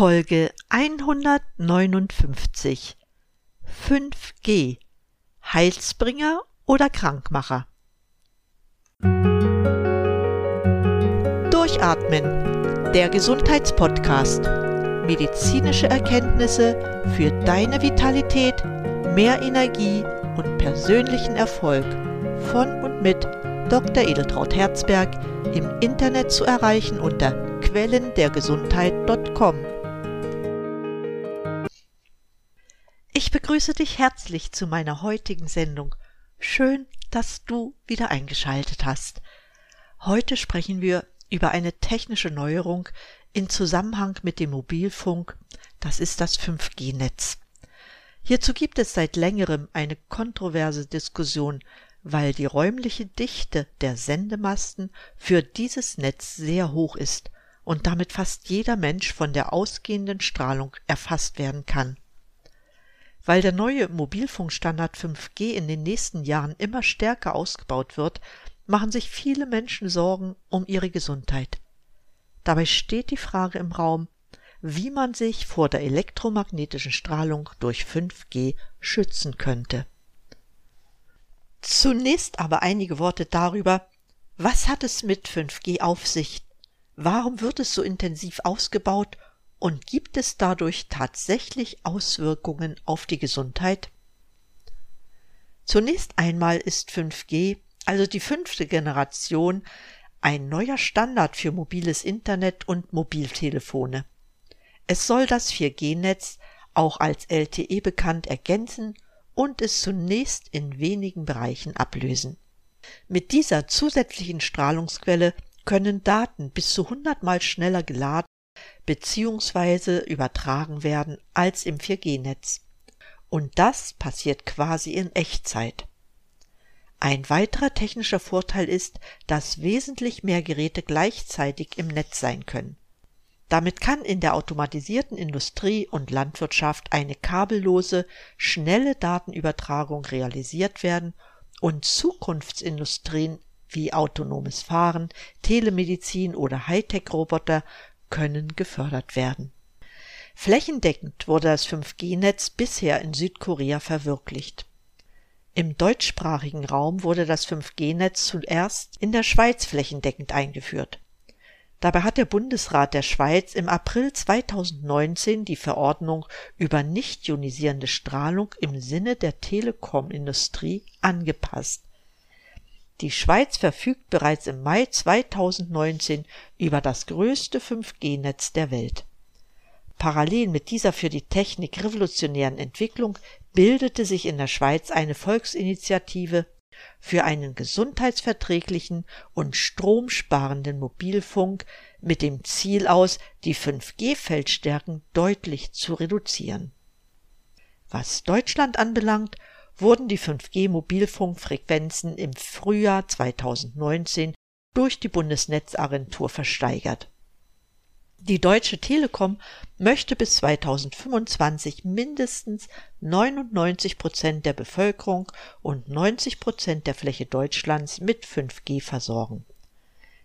Folge 159 5G Heilsbringer oder Krankmacher Durchatmen der Gesundheitspodcast medizinische Erkenntnisse für deine Vitalität, mehr Energie und persönlichen Erfolg von und mit Dr. Edeltraut Herzberg im Internet zu erreichen unter quellendergesundheit.com. Ich begrüße dich herzlich zu meiner heutigen Sendung. Schön, dass du wieder eingeschaltet hast. Heute sprechen wir über eine technische Neuerung in Zusammenhang mit dem Mobilfunk, das ist das 5G-Netz. Hierzu gibt es seit längerem eine kontroverse Diskussion, weil die räumliche Dichte der Sendemasten für dieses Netz sehr hoch ist und damit fast jeder Mensch von der ausgehenden Strahlung erfasst werden kann. Weil der neue Mobilfunkstandard 5G in den nächsten Jahren immer stärker ausgebaut wird, machen sich viele Menschen Sorgen um ihre Gesundheit. Dabei steht die Frage im Raum, wie man sich vor der elektromagnetischen Strahlung durch 5G schützen könnte. Zunächst aber einige Worte darüber, was hat es mit 5G auf sich? Warum wird es so intensiv ausgebaut und gibt es dadurch tatsächlich Auswirkungen auf die Gesundheit? Zunächst einmal ist 5G, also die fünfte Generation, ein neuer Standard für mobiles Internet und Mobiltelefone. Es soll das 4G-Netz, auch als LTE bekannt, ergänzen und es zunächst in wenigen Bereichen ablösen. Mit dieser zusätzlichen Strahlungsquelle können Daten bis zu 100 mal schneller geladen bzw. übertragen werden als im 4G-Netz. Und das passiert quasi in Echtzeit. Ein weiterer technischer Vorteil ist, dass wesentlich mehr Geräte gleichzeitig im Netz sein können. Damit kann in der automatisierten Industrie und Landwirtschaft eine kabellose, schnelle Datenübertragung realisiert werden und Zukunftsindustrien wie autonomes Fahren, Telemedizin oder Hightech-Roboter können gefördert werden. Flächendeckend wurde das 5G-Netz bisher in Südkorea verwirklicht. Im deutschsprachigen Raum wurde das 5G-Netz zuerst in der Schweiz flächendeckend eingeführt. Dabei hat der Bundesrat der Schweiz im April 2019 die Verordnung über nicht ionisierende Strahlung im Sinne der Telekomindustrie angepasst. Die Schweiz verfügt bereits im Mai 2019 über das größte 5G-Netz der Welt. Parallel mit dieser für die Technik revolutionären Entwicklung bildete sich in der Schweiz eine Volksinitiative für einen gesundheitsverträglichen und stromsparenden Mobilfunk mit dem Ziel aus, die 5G-Feldstärken deutlich zu reduzieren. Was Deutschland anbelangt, wurden die 5G-Mobilfunkfrequenzen im Frühjahr 2019 durch die Bundesnetzagentur versteigert. Die Deutsche Telekom möchte bis 2025 mindestens 99 Prozent der Bevölkerung und 90 Prozent der Fläche Deutschlands mit 5G versorgen.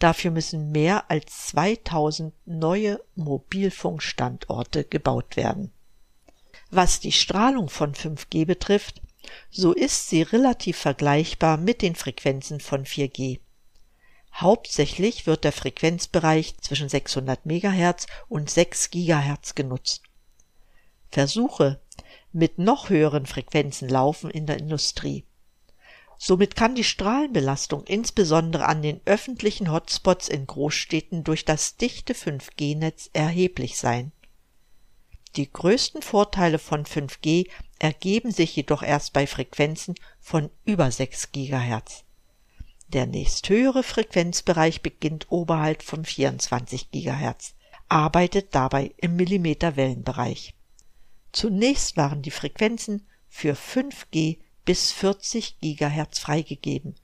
Dafür müssen mehr als 2000 neue Mobilfunkstandorte gebaut werden. Was die Strahlung von 5G betrifft, so ist sie relativ vergleichbar mit den Frequenzen von 4G. Hauptsächlich wird der Frequenzbereich zwischen 600 MHz und 6 GHz genutzt. Versuche mit noch höheren Frequenzen laufen in der Industrie. Somit kann die Strahlenbelastung insbesondere an den öffentlichen Hotspots in Großstädten durch das dichte 5G-Netz erheblich sein. Die größten Vorteile von 5G ergeben sich jedoch erst bei Frequenzen von über 6 GHz. Der nächsthöhere Frequenzbereich beginnt oberhalb von 24 GHz, arbeitet dabei im Millimeterwellenbereich. Zunächst waren die Frequenzen für 5G bis 40 GHz freigegeben.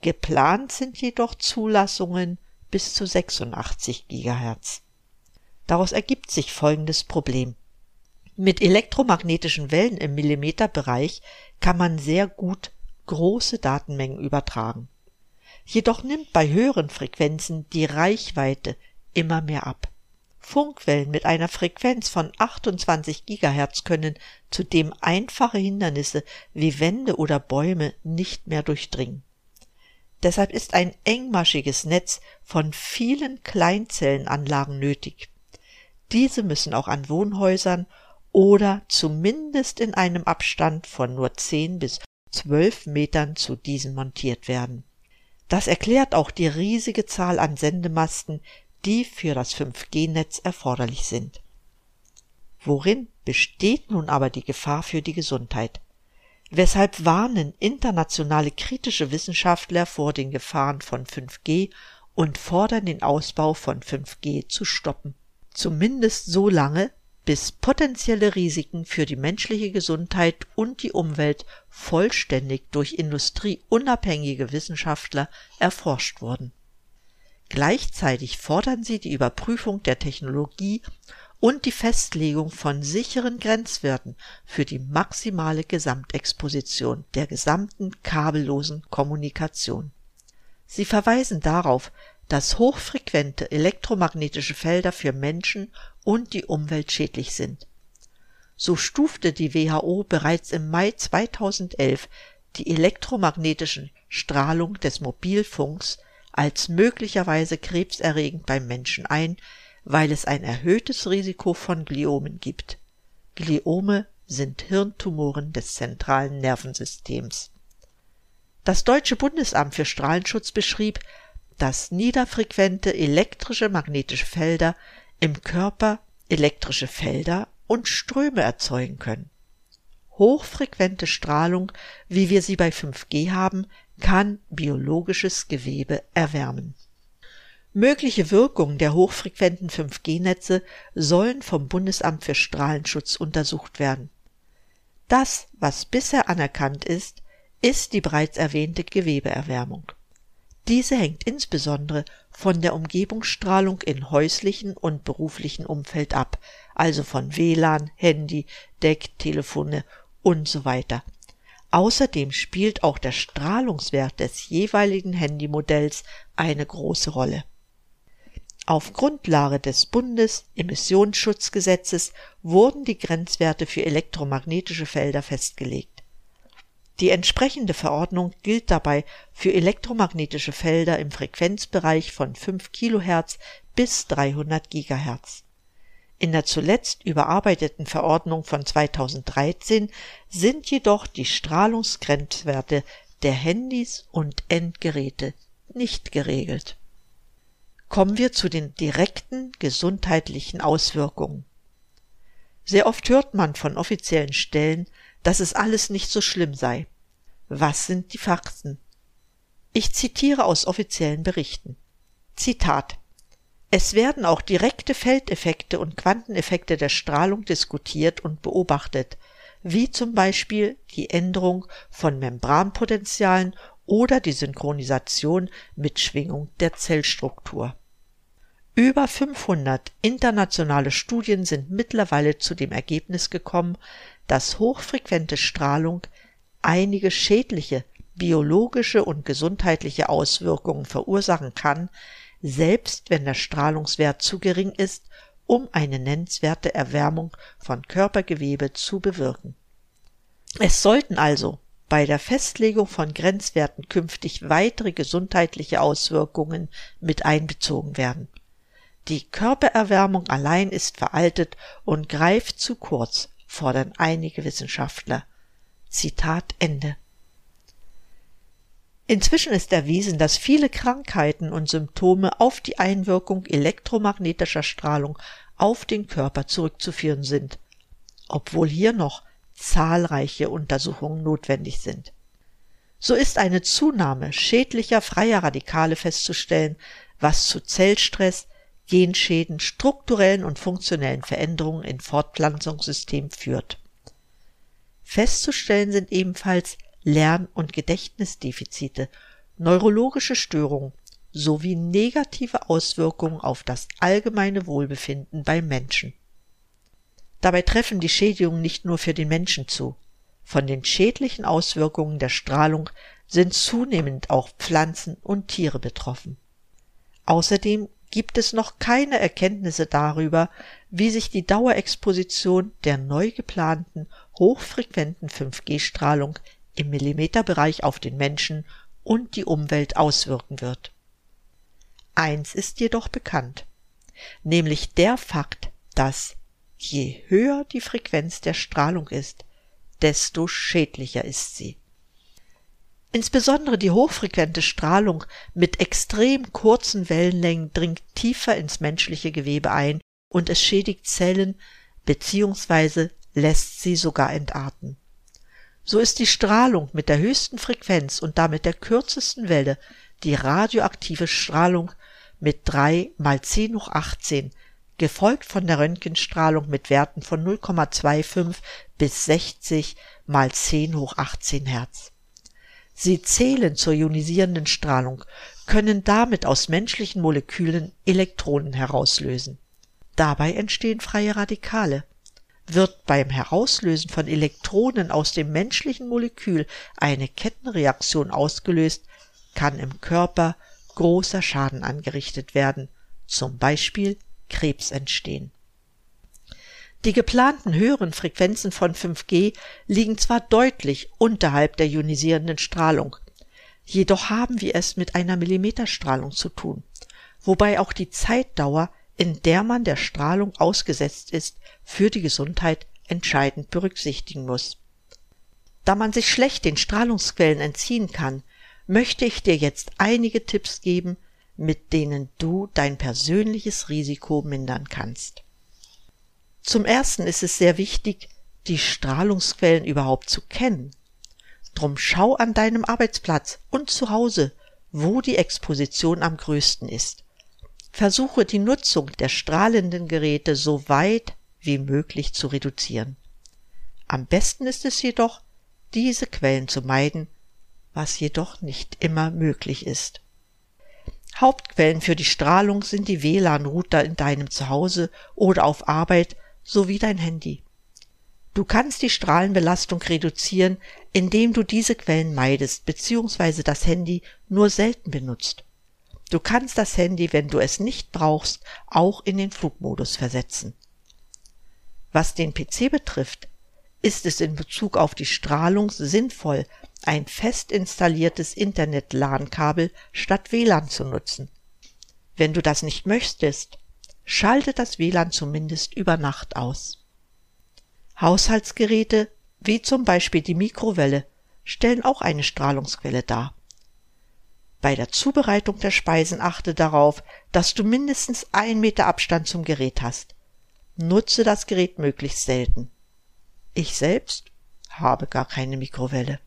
Geplant sind jedoch Zulassungen bis zu 86 GHz. Daraus ergibt sich folgendes Problem. Mit elektromagnetischen Wellen im Millimeterbereich kann man sehr gut große Datenmengen übertragen. Jedoch nimmt bei höheren Frequenzen die Reichweite immer mehr ab. Funkwellen mit einer Frequenz von 28 Gigahertz können zudem einfache Hindernisse wie Wände oder Bäume nicht mehr durchdringen. Deshalb ist ein engmaschiges Netz von vielen Kleinzellenanlagen nötig. Diese müssen auch an Wohnhäusern oder zumindest in einem Abstand von nur 10 bis 12 Metern zu diesen montiert werden. Das erklärt auch die riesige Zahl an Sendemasten, die für das 5G-Netz erforderlich sind. Worin besteht nun aber die Gefahr für die Gesundheit? Weshalb warnen internationale kritische Wissenschaftler vor den Gefahren von 5G und fordern den Ausbau von 5G zu stoppen? Zumindest so lange, bis potenzielle Risiken für die menschliche Gesundheit und die Umwelt vollständig durch industrieunabhängige Wissenschaftler erforscht wurden. Gleichzeitig fordern sie die Überprüfung der Technologie und die Festlegung von sicheren Grenzwerten für die maximale Gesamtexposition der gesamten kabellosen Kommunikation. Sie verweisen darauf, dass hochfrequente elektromagnetische Felder für Menschen und die Umwelt schädlich sind. So stufte die WHO bereits im Mai 2011 die elektromagnetischen Strahlung des Mobilfunks als möglicherweise krebserregend beim Menschen ein, weil es ein erhöhtes Risiko von Gliomen gibt. Gliome sind Hirntumoren des zentralen Nervensystems. Das Deutsche Bundesamt für Strahlenschutz beschrieb, dass niederfrequente elektrische magnetische Felder im Körper elektrische Felder und Ströme erzeugen können. Hochfrequente Strahlung, wie wir sie bei 5G haben, kann biologisches Gewebe erwärmen. Mögliche Wirkungen der hochfrequenten 5G-Netze sollen vom Bundesamt für Strahlenschutz untersucht werden. Das, was bisher anerkannt ist, ist die bereits erwähnte Gewebeerwärmung. Diese hängt insbesondere von der Umgebungsstrahlung in häuslichen und beruflichen Umfeld ab, also von WLAN, Handy, Decktelefone und so weiter. Außerdem spielt auch der Strahlungswert des jeweiligen Handymodells eine große Rolle. Auf Grundlage des Bundesemissionsschutzgesetzes wurden die Grenzwerte für elektromagnetische Felder festgelegt. Die entsprechende Verordnung gilt dabei für elektromagnetische Felder im Frequenzbereich von 5 Kilohertz bis 300 Gigahertz. In der zuletzt überarbeiteten Verordnung von 2013 sind jedoch die Strahlungsgrenzwerte der Handys und Endgeräte nicht geregelt. Kommen wir zu den direkten gesundheitlichen Auswirkungen. Sehr oft hört man von offiziellen Stellen, dass es alles nicht so schlimm sei. Was sind die Fakten? Ich zitiere aus offiziellen Berichten. Zitat es werden auch direkte Feldeffekte und Quanteneffekte der Strahlung diskutiert und beobachtet, wie zum Beispiel die Änderung von Membranpotentialen oder die Synchronisation mit Schwingung der Zellstruktur. Über 500 internationale Studien sind mittlerweile zu dem Ergebnis gekommen, dass hochfrequente Strahlung einige schädliche biologische und gesundheitliche Auswirkungen verursachen kann, selbst wenn der Strahlungswert zu gering ist, um eine nennenswerte Erwärmung von Körpergewebe zu bewirken. Es sollten also bei der Festlegung von Grenzwerten künftig weitere gesundheitliche Auswirkungen mit einbezogen werden. Die Körpererwärmung allein ist veraltet und greift zu kurz, fordern einige Wissenschaftler. Zitat Ende. Inzwischen ist erwiesen, dass viele Krankheiten und Symptome auf die Einwirkung elektromagnetischer Strahlung auf den Körper zurückzuführen sind, obwohl hier noch zahlreiche Untersuchungen notwendig sind. So ist eine Zunahme schädlicher freier Radikale festzustellen, was zu Zellstress, Genschäden, strukturellen und funktionellen Veränderungen im Fortpflanzungssystem führt. Festzustellen sind ebenfalls Lern- und Gedächtnisdefizite, neurologische Störungen sowie negative Auswirkungen auf das allgemeine Wohlbefinden beim Menschen. Dabei treffen die Schädigungen nicht nur für den Menschen zu. Von den schädlichen Auswirkungen der Strahlung sind zunehmend auch Pflanzen und Tiere betroffen. Außerdem gibt es noch keine Erkenntnisse darüber, wie sich die Dauerexposition der neu geplanten hochfrequenten 5G-Strahlung im Millimeterbereich auf den Menschen und die Umwelt auswirken wird. Eins ist jedoch bekannt, nämlich der Fakt, dass je höher die Frequenz der Strahlung ist, desto schädlicher ist sie. Insbesondere die hochfrequente Strahlung mit extrem kurzen Wellenlängen dringt tiefer ins menschliche Gewebe ein und es schädigt Zellen bzw. lässt sie sogar entarten. So ist die Strahlung mit der höchsten Frequenz und damit der kürzesten Welle die radioaktive Strahlung mit 3 mal 10 hoch 18, gefolgt von der Röntgenstrahlung mit Werten von 0,25 bis 60 mal 10 hoch 18 Hertz. Sie zählen zur ionisierenden Strahlung, können damit aus menschlichen Molekülen Elektronen herauslösen. Dabei entstehen freie Radikale. Wird beim Herauslösen von Elektronen aus dem menschlichen Molekül eine Kettenreaktion ausgelöst, kann im Körper großer Schaden angerichtet werden, zum Beispiel Krebs entstehen. Die geplanten höheren Frequenzen von 5G liegen zwar deutlich unterhalb der ionisierenden Strahlung, jedoch haben wir es mit einer Millimeterstrahlung zu tun, wobei auch die Zeitdauer, in der man der Strahlung ausgesetzt ist, für die Gesundheit entscheidend berücksichtigen muss. Da man sich schlecht den Strahlungsquellen entziehen kann, möchte ich dir jetzt einige Tipps geben, mit denen du dein persönliches Risiko mindern kannst. Zum ersten ist es sehr wichtig, die Strahlungsquellen überhaupt zu kennen. Drum schau an deinem Arbeitsplatz und zu Hause, wo die Exposition am größten ist. Versuche die Nutzung der strahlenden Geräte so weit wie möglich zu reduzieren. Am besten ist es jedoch, diese Quellen zu meiden, was jedoch nicht immer möglich ist. Hauptquellen für die Strahlung sind die WLAN-Router in deinem Zuhause oder auf Arbeit sowie dein Handy. Du kannst die Strahlenbelastung reduzieren, indem du diese Quellen meidest bzw. das Handy nur selten benutzt. Du kannst das Handy, wenn du es nicht brauchst, auch in den Flugmodus versetzen. Was den PC betrifft, ist es in Bezug auf die Strahlung sinnvoll, ein fest installiertes Internet-LAN-Kabel statt WLAN zu nutzen. Wenn du das nicht möchtest, schalte das WLAN zumindest über Nacht aus. Haushaltsgeräte, wie zum Beispiel die Mikrowelle, stellen auch eine Strahlungsquelle dar. Bei der Zubereitung der Speisen achte darauf, dass du mindestens ein Meter Abstand zum Gerät hast. Nutze das Gerät möglichst selten. Ich selbst habe gar keine Mikrowelle.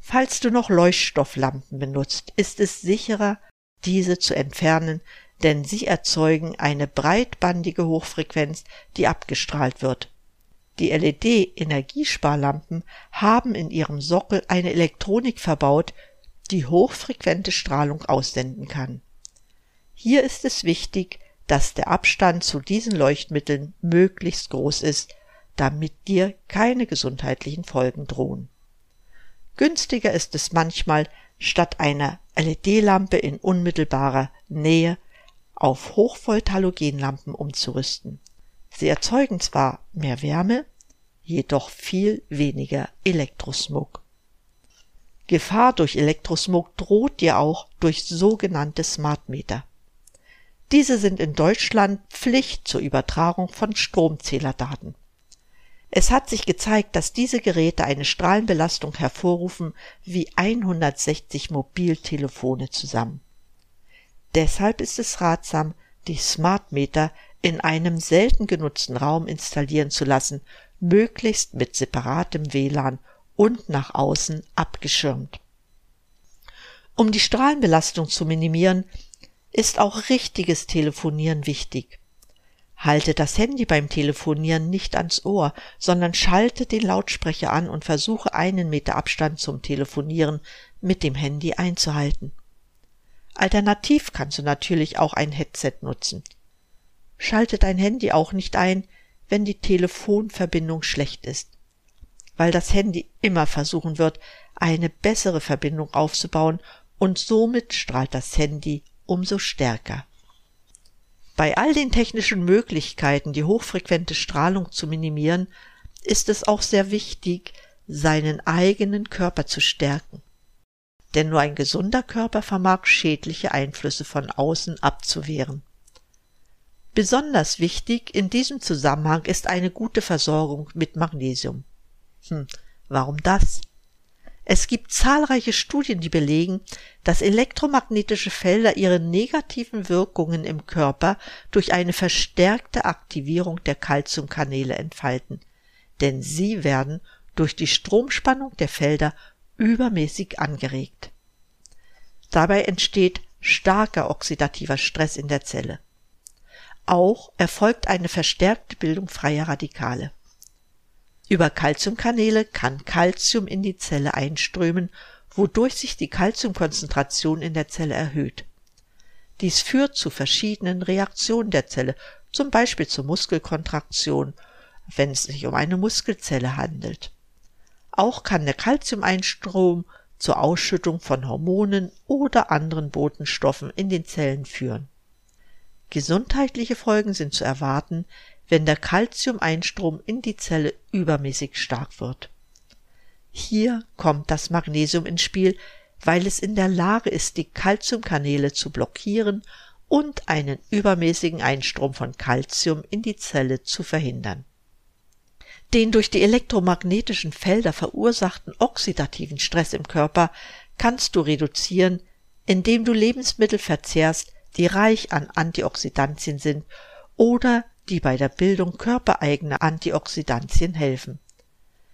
Falls du noch Leuchtstofflampen benutzt, ist es sicherer, diese zu entfernen, denn sie erzeugen eine breitbandige Hochfrequenz, die abgestrahlt wird. Die LED-Energiesparlampen haben in ihrem Sockel eine Elektronik verbaut, die hochfrequente Strahlung aussenden kann. Hier ist es wichtig, dass der Abstand zu diesen Leuchtmitteln möglichst groß ist, damit dir keine gesundheitlichen Folgen drohen. Günstiger ist es manchmal, statt einer LED-Lampe in unmittelbarer Nähe auf Hochvolt-Halogenlampen umzurüsten. Sie erzeugen zwar mehr Wärme, jedoch viel weniger Elektrosmog. Gefahr durch Elektrosmog droht dir auch durch sogenannte Smart Meter. Diese sind in Deutschland Pflicht zur Übertragung von Stromzählerdaten. Es hat sich gezeigt, dass diese Geräte eine Strahlenbelastung hervorrufen wie 160 Mobiltelefone zusammen. Deshalb ist es ratsam, die Smart Meter in einem selten genutzten Raum installieren zu lassen, möglichst mit separatem WLAN und nach außen abgeschirmt. Um die Strahlenbelastung zu minimieren, ist auch richtiges Telefonieren wichtig. Halte das Handy beim Telefonieren nicht ans Ohr, sondern schalte den Lautsprecher an und versuche einen Meter Abstand zum Telefonieren mit dem Handy einzuhalten. Alternativ kannst du natürlich auch ein Headset nutzen. Schalte dein Handy auch nicht ein, wenn die Telefonverbindung schlecht ist, weil das Handy immer versuchen wird, eine bessere Verbindung aufzubauen und somit strahlt das Handy umso stärker. Bei all den technischen Möglichkeiten, die hochfrequente Strahlung zu minimieren, ist es auch sehr wichtig, seinen eigenen Körper zu stärken. Denn nur ein gesunder Körper vermag schädliche Einflüsse von außen abzuwehren. Besonders wichtig in diesem Zusammenhang ist eine gute Versorgung mit Magnesium. Hm, warum das? Es gibt zahlreiche Studien, die belegen, dass elektromagnetische Felder ihre negativen Wirkungen im Körper durch eine verstärkte Aktivierung der Calciumkanäle entfalten, denn sie werden durch die Stromspannung der Felder übermäßig angeregt. Dabei entsteht starker oxidativer Stress in der Zelle. Auch erfolgt eine verstärkte Bildung freier Radikale. Über Calciumkanäle kann Calcium in die Zelle einströmen, wodurch sich die Calciumkonzentration in der Zelle erhöht. Dies führt zu verschiedenen Reaktionen der Zelle, zum Beispiel zur Muskelkontraktion, wenn es sich um eine Muskelzelle handelt. Auch kann der Calciumeinstrom zur Ausschüttung von Hormonen oder anderen Botenstoffen in den Zellen führen. Gesundheitliche Folgen sind zu erwarten, wenn der Calciumeinstrom in die Zelle übermäßig stark wird. Hier kommt das Magnesium ins Spiel, weil es in der Lage ist, die Calciumkanäle zu blockieren und einen übermäßigen Einstrom von Calcium in die Zelle zu verhindern. Den durch die elektromagnetischen Felder verursachten oxidativen Stress im Körper kannst du reduzieren, indem du Lebensmittel verzehrst, die reich an Antioxidantien sind oder die bei der Bildung körpereigener Antioxidantien helfen.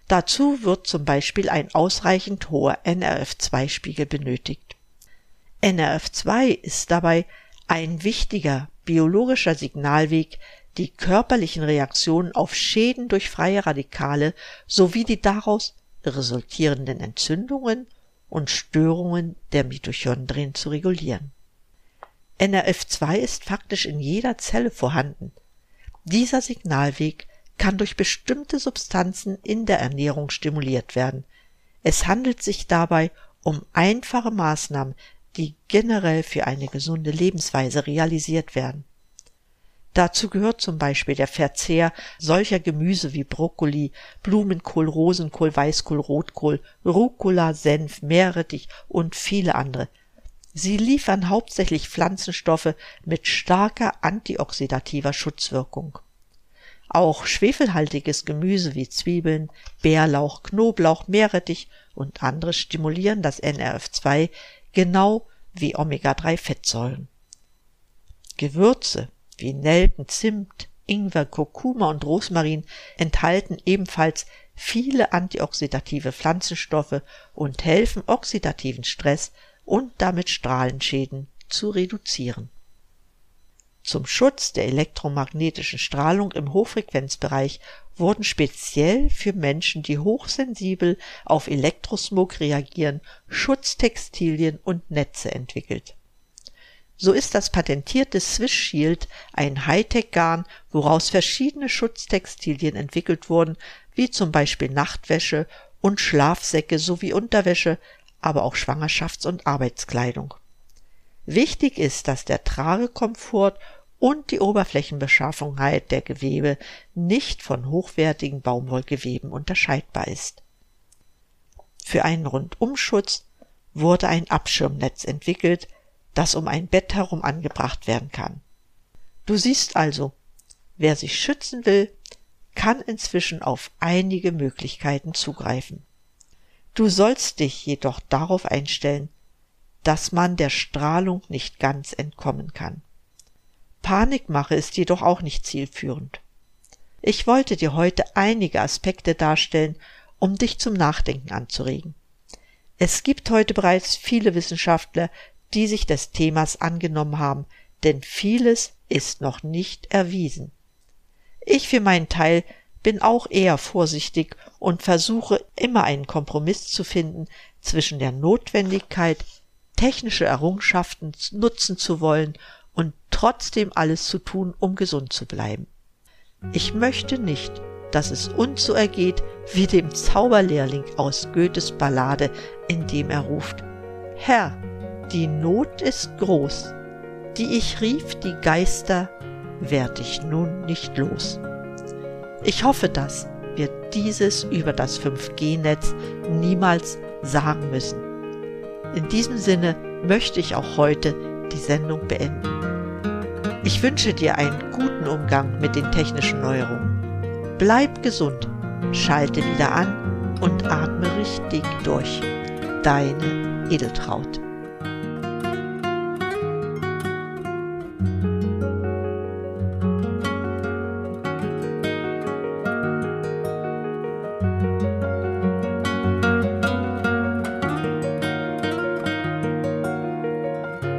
Dazu wird zum Beispiel ein ausreichend hoher NRF2-Spiegel benötigt. NRF2 ist dabei ein wichtiger biologischer Signalweg, die körperlichen Reaktionen auf Schäden durch freie Radikale sowie die daraus resultierenden Entzündungen und Störungen der Mitochondrien zu regulieren. NRF2 ist faktisch in jeder Zelle vorhanden – dieser Signalweg kann durch bestimmte Substanzen in der Ernährung stimuliert werden. Es handelt sich dabei um einfache Maßnahmen, die generell für eine gesunde Lebensweise realisiert werden. Dazu gehört zum Beispiel der Verzehr solcher Gemüse wie Brokkoli, Blumenkohl, Rosenkohl, Weißkohl, Rotkohl, Rucola, Senf, Meerrettich und viele andere. Sie liefern hauptsächlich Pflanzenstoffe mit starker antioxidativer Schutzwirkung. Auch schwefelhaltiges Gemüse wie Zwiebeln, Bärlauch, Knoblauch, Meerrettich und andere stimulieren das NRF2 genau wie Omega-3-Fettsäuren. Gewürze wie Nelken, Zimt, Ingwer, Kurkuma und Rosmarin enthalten ebenfalls viele antioxidative Pflanzenstoffe und helfen oxidativen Stress und damit Strahlenschäden zu reduzieren. Zum Schutz der elektromagnetischen Strahlung im Hochfrequenzbereich wurden speziell für Menschen, die hochsensibel auf Elektrosmog reagieren, Schutztextilien und Netze entwickelt. So ist das patentierte Swiss Shield ein Hightech-Garn, woraus verschiedene Schutztextilien entwickelt wurden, wie zum Beispiel Nachtwäsche und Schlafsäcke sowie Unterwäsche, aber auch Schwangerschafts- und Arbeitskleidung. Wichtig ist, dass der Tragekomfort und die Oberflächenbeschaffenheit der Gewebe nicht von hochwertigen Baumwollgeweben unterscheidbar ist. Für einen Rundumschutz wurde ein Abschirmnetz entwickelt, das um ein Bett herum angebracht werden kann. Du siehst also, wer sich schützen will, kann inzwischen auf einige Möglichkeiten zugreifen. Du sollst dich jedoch darauf einstellen, dass man der Strahlung nicht ganz entkommen kann. Panikmache ist jedoch auch nicht zielführend. Ich wollte dir heute einige Aspekte darstellen, um dich zum Nachdenken anzuregen. Es gibt heute bereits viele Wissenschaftler, die sich des Themas angenommen haben, denn vieles ist noch nicht erwiesen. Ich für meinen Teil bin auch eher vorsichtig und versuche immer einen Kompromiss zu finden zwischen der Notwendigkeit, technische Errungenschaften nutzen zu wollen und trotzdem alles zu tun, um gesund zu bleiben. Ich möchte nicht, dass es uns so ergeht wie dem Zauberlehrling aus Goethes Ballade, in dem er ruft, Herr, die Not ist groß, die ich rief die Geister, werd ich nun nicht los. Ich hoffe, dass wir dieses über das 5G-Netz niemals sagen müssen. In diesem Sinne möchte ich auch heute die Sendung beenden. Ich wünsche dir einen guten Umgang mit den technischen Neuerungen. Bleib gesund, schalte wieder an und atme richtig durch. Deine Edeltraut.